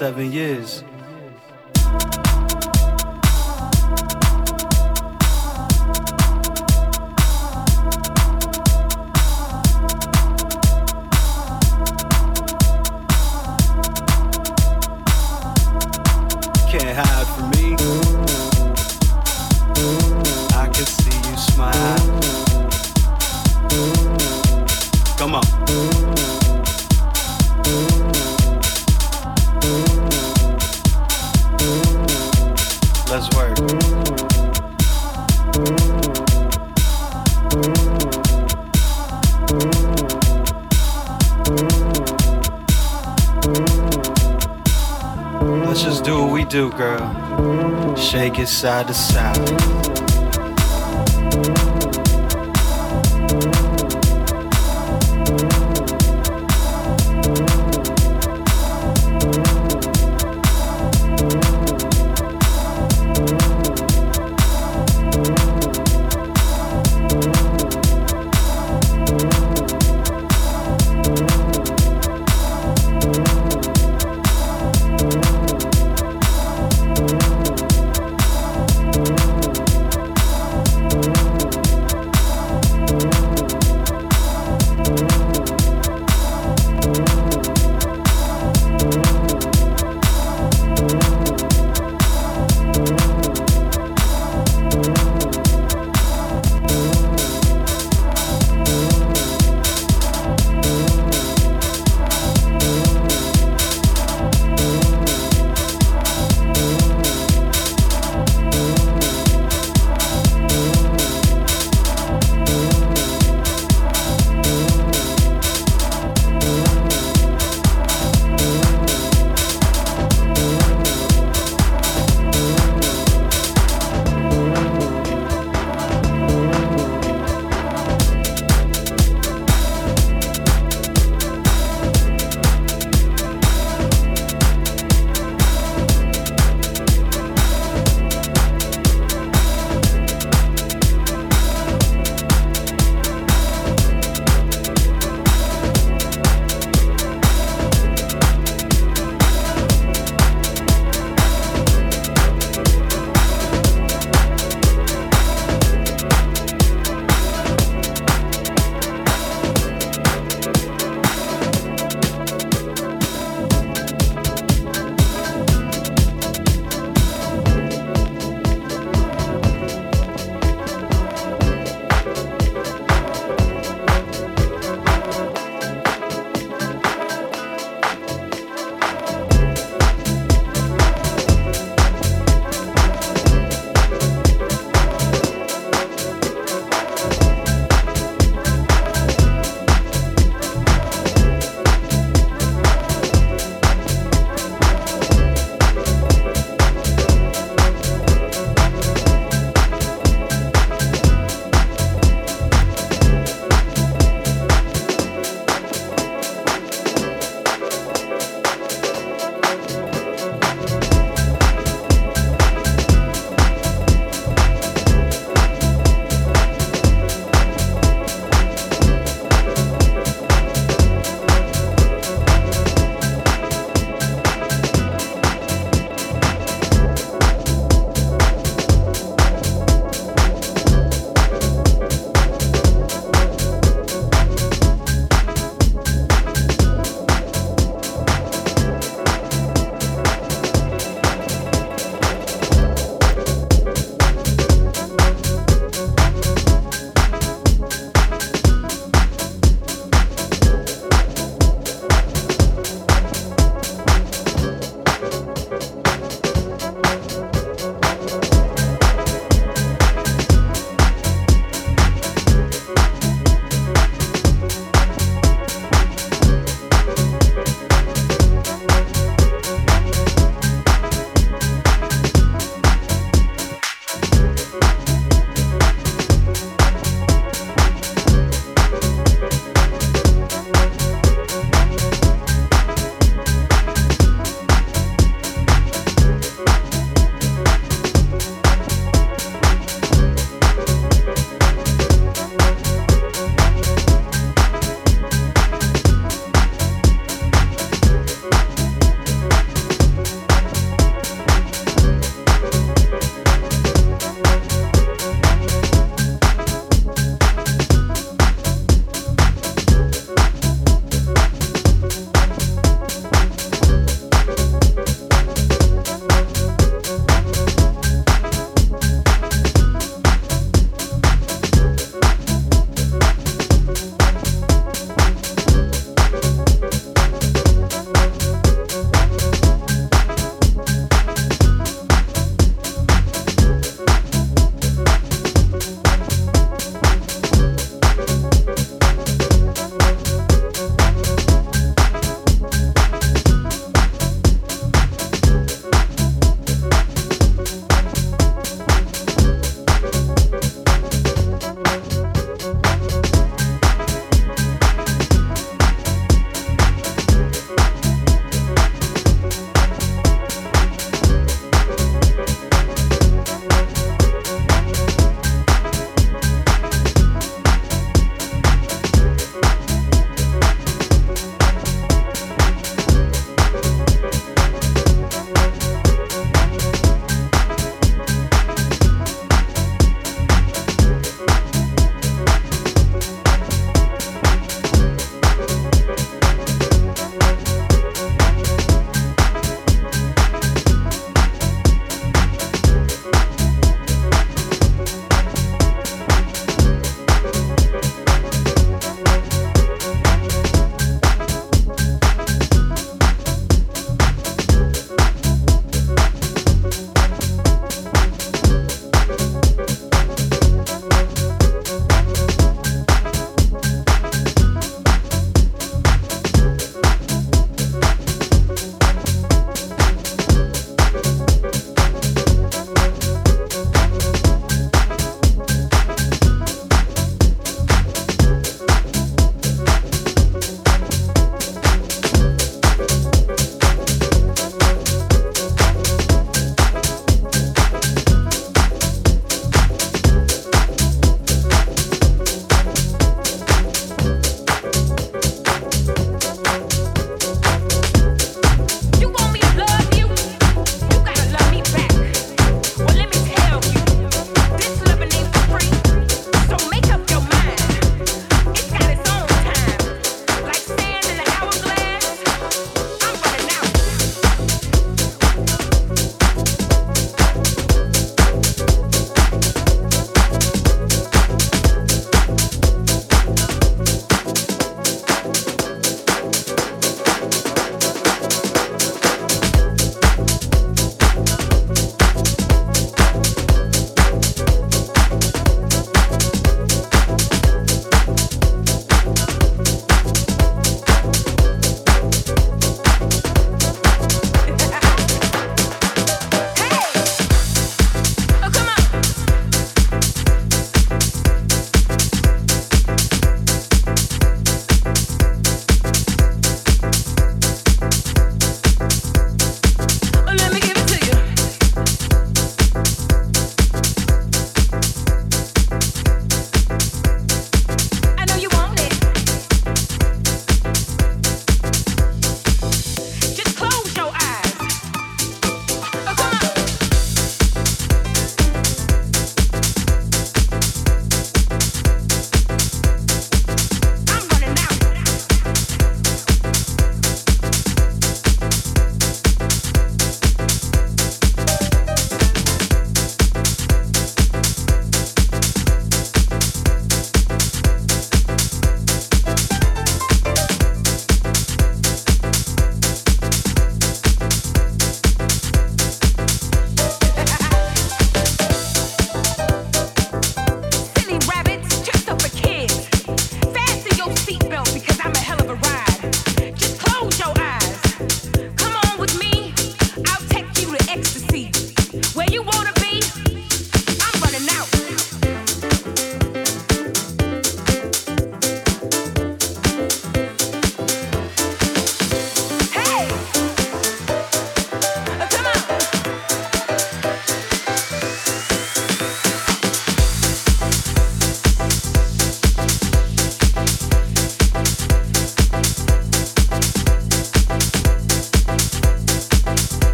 Seven years. Side to side.